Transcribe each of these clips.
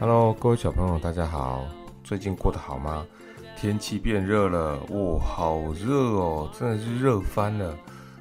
Hello，各位小朋友，大家好，最近过得好吗？天气变热了，哇，好热哦，真的是热翻了。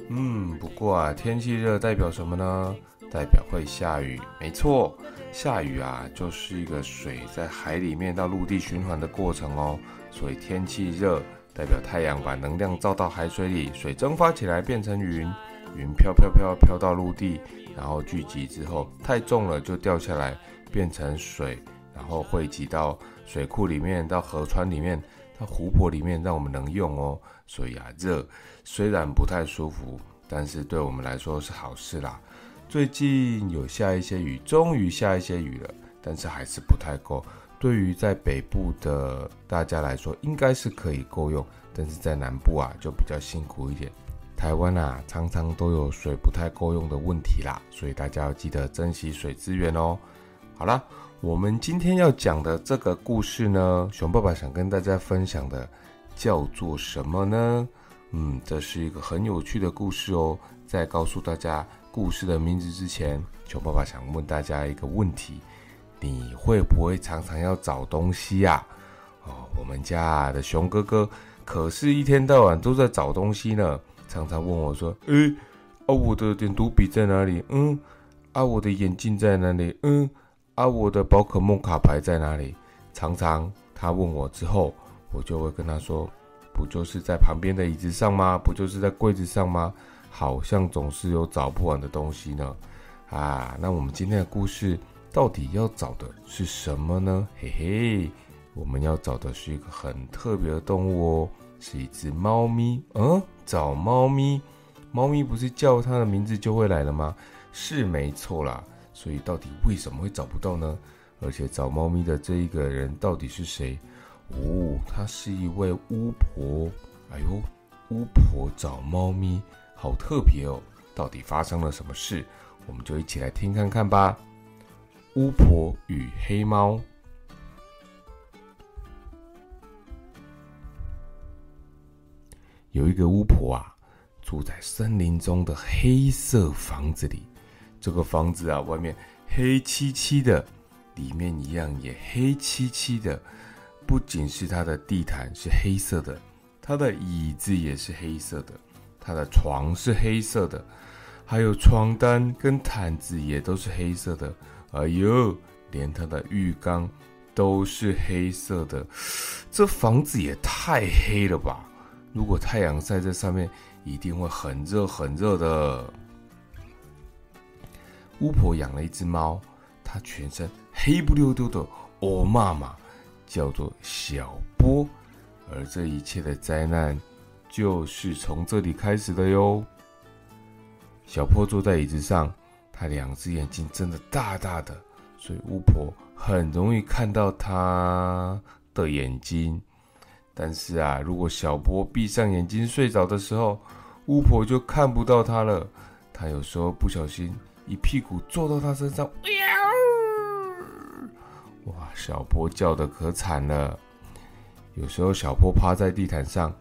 嗯，不过啊，天气热代表什么呢？代表会下雨。没错，下雨啊，就是一个水在海里面到陆地循环的过程哦。所以天气热代表太阳把能量照到海水里，水蒸发起来变成云，云飘飘飘飘到陆地，然后聚集之后太重了就掉下来变成水，然后汇集到水库里面，到河川里面。到湖泊里面让我们能用哦，所以啊，热虽然不太舒服，但是对我们来说是好事啦。最近有下一些雨，终于下一些雨了，但是还是不太够。对于在北部的大家来说，应该是可以够用，但是在南部啊就比较辛苦一点。台湾啊常常都有水不太够用的问题啦，所以大家要记得珍惜水资源哦。好了。我们今天要讲的这个故事呢，熊爸爸想跟大家分享的叫做什么呢？嗯，这是一个很有趣的故事哦。在告诉大家故事的名字之前，熊爸爸想问大家一个问题：你会不会常常要找东西呀？哦，我们家的熊哥哥可是一天到晚都在找东西呢，常常问我说：“诶，啊，我的点读笔在哪里？嗯，啊，我的眼镜在哪里？嗯。”啊，我的宝可梦卡牌在哪里？常常他问我之后，我就会跟他说：“不就是在旁边的椅子上吗？不就是在柜子上吗？好像总是有找不完的东西呢。”啊，那我们今天的故事到底要找的是什么呢？嘿嘿，我们要找的是一个很特别的动物哦，是一只猫咪。嗯，找猫咪，猫咪不是叫它的名字就会来了吗？是没错啦。所以到底为什么会找不到呢？而且找猫咪的这一个人到底是谁？哦，他是一位巫婆。哎呦，巫婆找猫咪，好特别哦！到底发生了什么事？我们就一起来听看看吧。巫婆与黑猫。有一个巫婆啊，住在森林中的黑色房子里。这个房子啊，外面黑漆漆的，里面一样也黑漆漆的。不仅是它的地毯是黑色的，它的椅子也是黑色的，它的床是黑色的，还有床单跟毯子也都是黑色的。哎呦，连它的浴缸都是黑色的。这房子也太黑了吧！如果太阳晒在上面，一定会很热很热的。巫婆养了一只猫，它全身黑不溜丢的，哦妈妈，叫做小波。而这一切的灾难，就是从这里开始的哟。小波坐在椅子上，他两只眼睛睁得大大的，所以巫婆很容易看到他的眼睛。但是啊，如果小波闭上眼睛睡着的时候，巫婆就看不到他了。他有时候不小心。一屁股坐到他身上，哇！小波叫的可惨了。有时候小波趴在地毯上，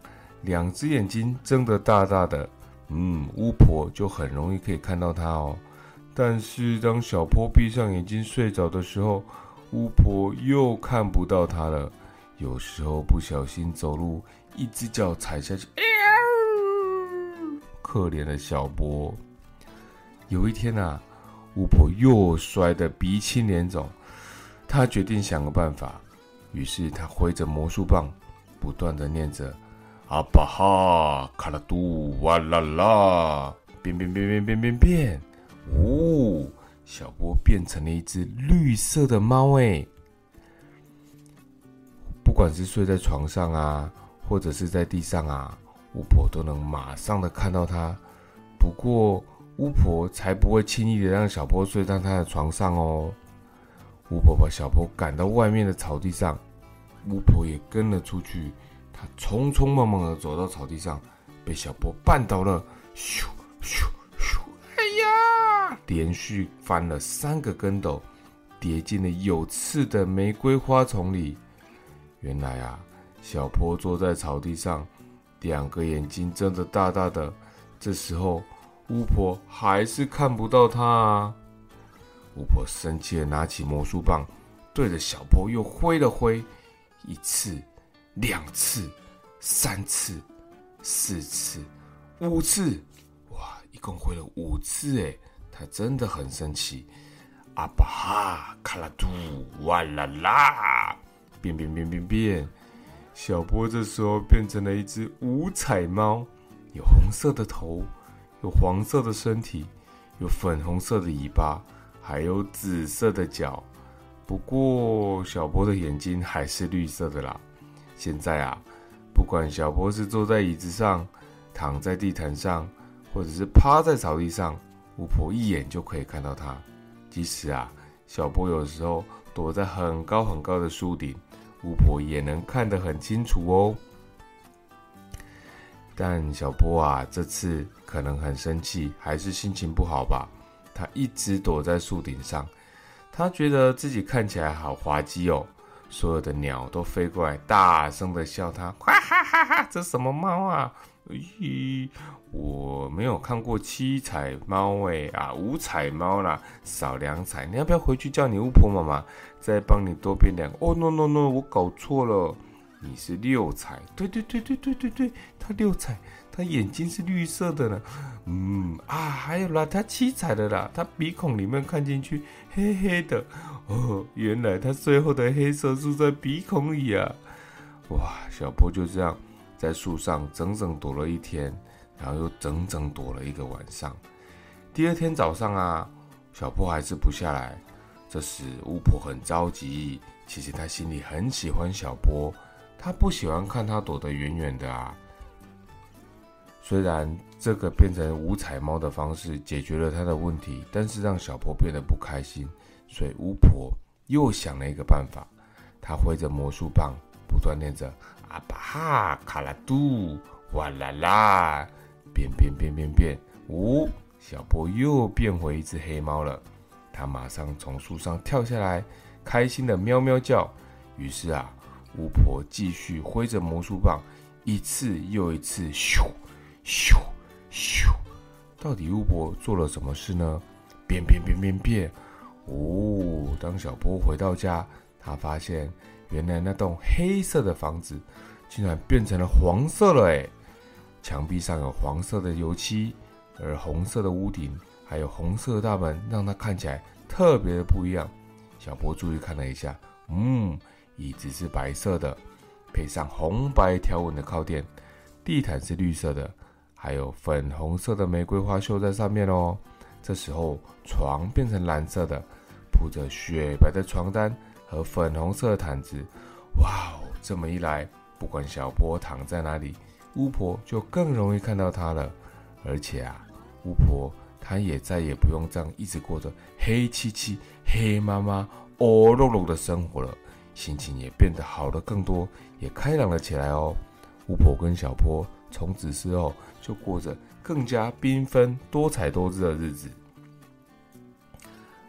两只眼睛睁得大大的，嗯，巫婆就很容易可以看到他哦。但是当小波闭上眼睛睡着的时候，巫婆又看不到他了。有时候不小心走路，一只脚踩下去，可怜的小波。有一天呐，巫婆又摔得鼻青脸肿，她决定想个办法。于是她挥着魔术棒，不断的念着“阿巴哈卡拉杜哇啦啦”，变变变变变变变，呜，小波变成了一只绿色的猫哎！不管是睡在床上啊，或者是在地上啊，巫婆都能马上的看到它。不过，巫婆才不会轻易的让小波睡在她的床上哦。巫婆把小波赶到外面的草地上，巫婆也跟了出去。她匆匆忙忙的走到草地上，被小波绊倒了，咻咻咻！哎呀！连续翻了三个跟斗，跌进了有刺的玫瑰花丛里。原来啊，小波坐在草地上，两个眼睛睁得大大的。这时候。巫婆还是看不到他啊！巫婆生气的拿起魔术棒，对着小波又挥了挥，一次、两次、三次、四次、五次，哇，一共挥了五次哎！他真的很生气。阿巴哈卡拉杜哇啦啦，变变变变变！小波这时候变成了一只五彩猫，有红色的头，有黄色的身体，有粉红色的尾巴，还有紫色的脚。不过小波的眼睛还是绿色的啦。现在啊，不管小波是坐在椅子上，躺在地毯上，或者是趴在草地上，巫婆一眼就可以看到他。即使啊，小波有时候躲在很高很高的树顶，巫婆也能看得很清楚哦。但小波啊，这次可能很生气，还是心情不好吧？他一直躲在树顶上，他觉得自己看起来好滑稽哦。所有的鸟都飞过来，大声的笑他，哈哈哈哈！这什么猫啊？咦，我没有看过七彩猫哎啊，五彩猫啦，少两彩。你要不要回去叫你巫婆妈妈再帮你多变两个？哦，no no no，我搞错了，你是六彩。对对对对对对对，它六彩，它眼睛是绿色的呢。嗯啊，还有啦，它七彩的啦，它鼻孔里面看进去黑黑的。哦，原来它最后的黑色住在鼻孔里啊。哇，小波就这样。在树上整整躲了一天，然后又整整躲了一个晚上。第二天早上啊，小波还是不下来。这时巫婆很着急，其实她心里很喜欢小波，他不喜欢看他躲得远远的啊。虽然这个变成五彩猫的方式解决了他的问题，但是让小波变得不开心，所以巫婆又想了一个办法，她挥着魔术棒，不断念着。阿巴哈卡拉杜哇啦啦，变变变变变，呜！小波又变回一只黑猫了。它马上从树上跳下来，开心的喵喵叫。于是啊，巫婆继续挥着魔术棒，一次又一次，咻咻咻。到底巫婆做了什么事呢？变变变变变，哦！当小波回到家，他发现。原来那栋黑色的房子，竟然变成了黄色了哎！墙壁上有黄色的油漆，而红色的屋顶还有红色的大门，让它看起来特别的不一样。小波注意看了一下，嗯，椅子是白色的，配上红白条纹的靠垫，地毯是绿色的，还有粉红色的玫瑰花绣在上面哦。这时候床变成蓝色的，铺着雪白的床单。和粉红色的毯子，哇哦！这么一来，不管小波躺在哪里，巫婆就更容易看到他了。而且啊，巫婆她也再也不用这样一直过着黑漆漆、黑麻麻、哦肉肉的生活了，心情也变得好了更多，也开朗了起来哦。巫婆跟小波从此之后就过着更加缤纷、多彩多姿的日子。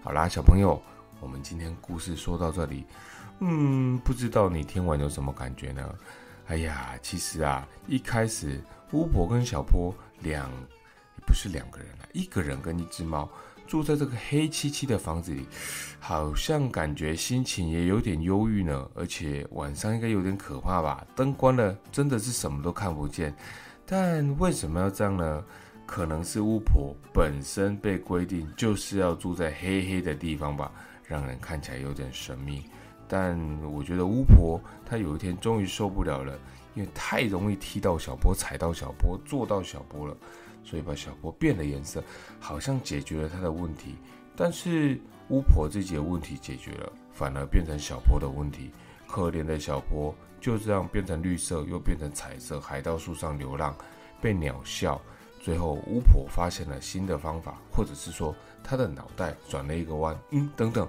好啦，小朋友。我们今天故事说到这里，嗯，不知道你听完有什么感觉呢？哎呀，其实啊，一开始巫婆跟小波两，不是两个人啊，一个人跟一只猫住在这个黑漆漆的房子里，好像感觉心情也有点忧郁呢。而且晚上应该有点可怕吧？灯关了，真的是什么都看不见。但为什么要这样呢？可能是巫婆本身被规定就是要住在黑黑的地方吧。让人看起来有点神秘，但我觉得巫婆她有一天终于受不了了，因为太容易踢到小波、踩到小波、坐到小波了，所以把小波变了颜色，好像解决了他的问题。但是巫婆自己的问题解决了，反而变成小波的问题。可怜的小波就这样变成绿色，又变成彩色，还到树上流浪，被鸟笑。最后巫婆发现了新的方法，或者是说她的脑袋转了一个弯。嗯，等等。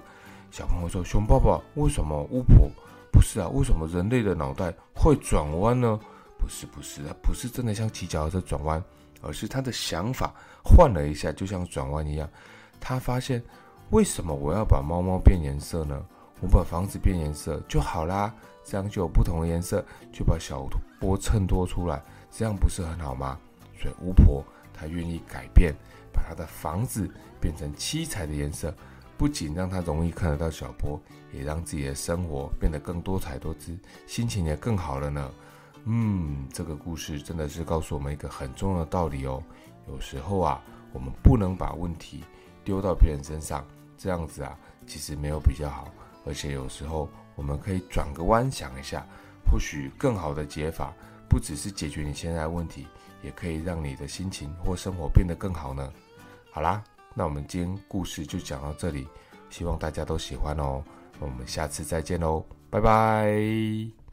小朋友说：“熊爸爸，为什么巫婆不是啊？为什么人类的脑袋会转弯呢？不是，不是，它不是真的像骑脚踏车转弯，而是他的想法换了一下，就像转弯一样。他发现，为什么我要把猫猫变颜色呢？我把房子变颜色就好啦，这样就有不同的颜色，就把小波衬托出来，这样不是很好吗？所以巫婆她愿意改变，把她的房子变成七彩的颜色。”不仅让她容易看得到小波，也让自己的生活变得更多彩多姿，心情也更好了呢。嗯，这个故事真的是告诉我们一个很重要的道理哦。有时候啊，我们不能把问题丢到别人身上，这样子啊，其实没有比较好。而且有时候我们可以转个弯想一下，或许更好的解法，不只是解决你现在的问题，也可以让你的心情或生活变得更好呢。好啦，那我们今天故事就讲到这里，希望大家都喜欢哦。我们下次再见喽，拜拜。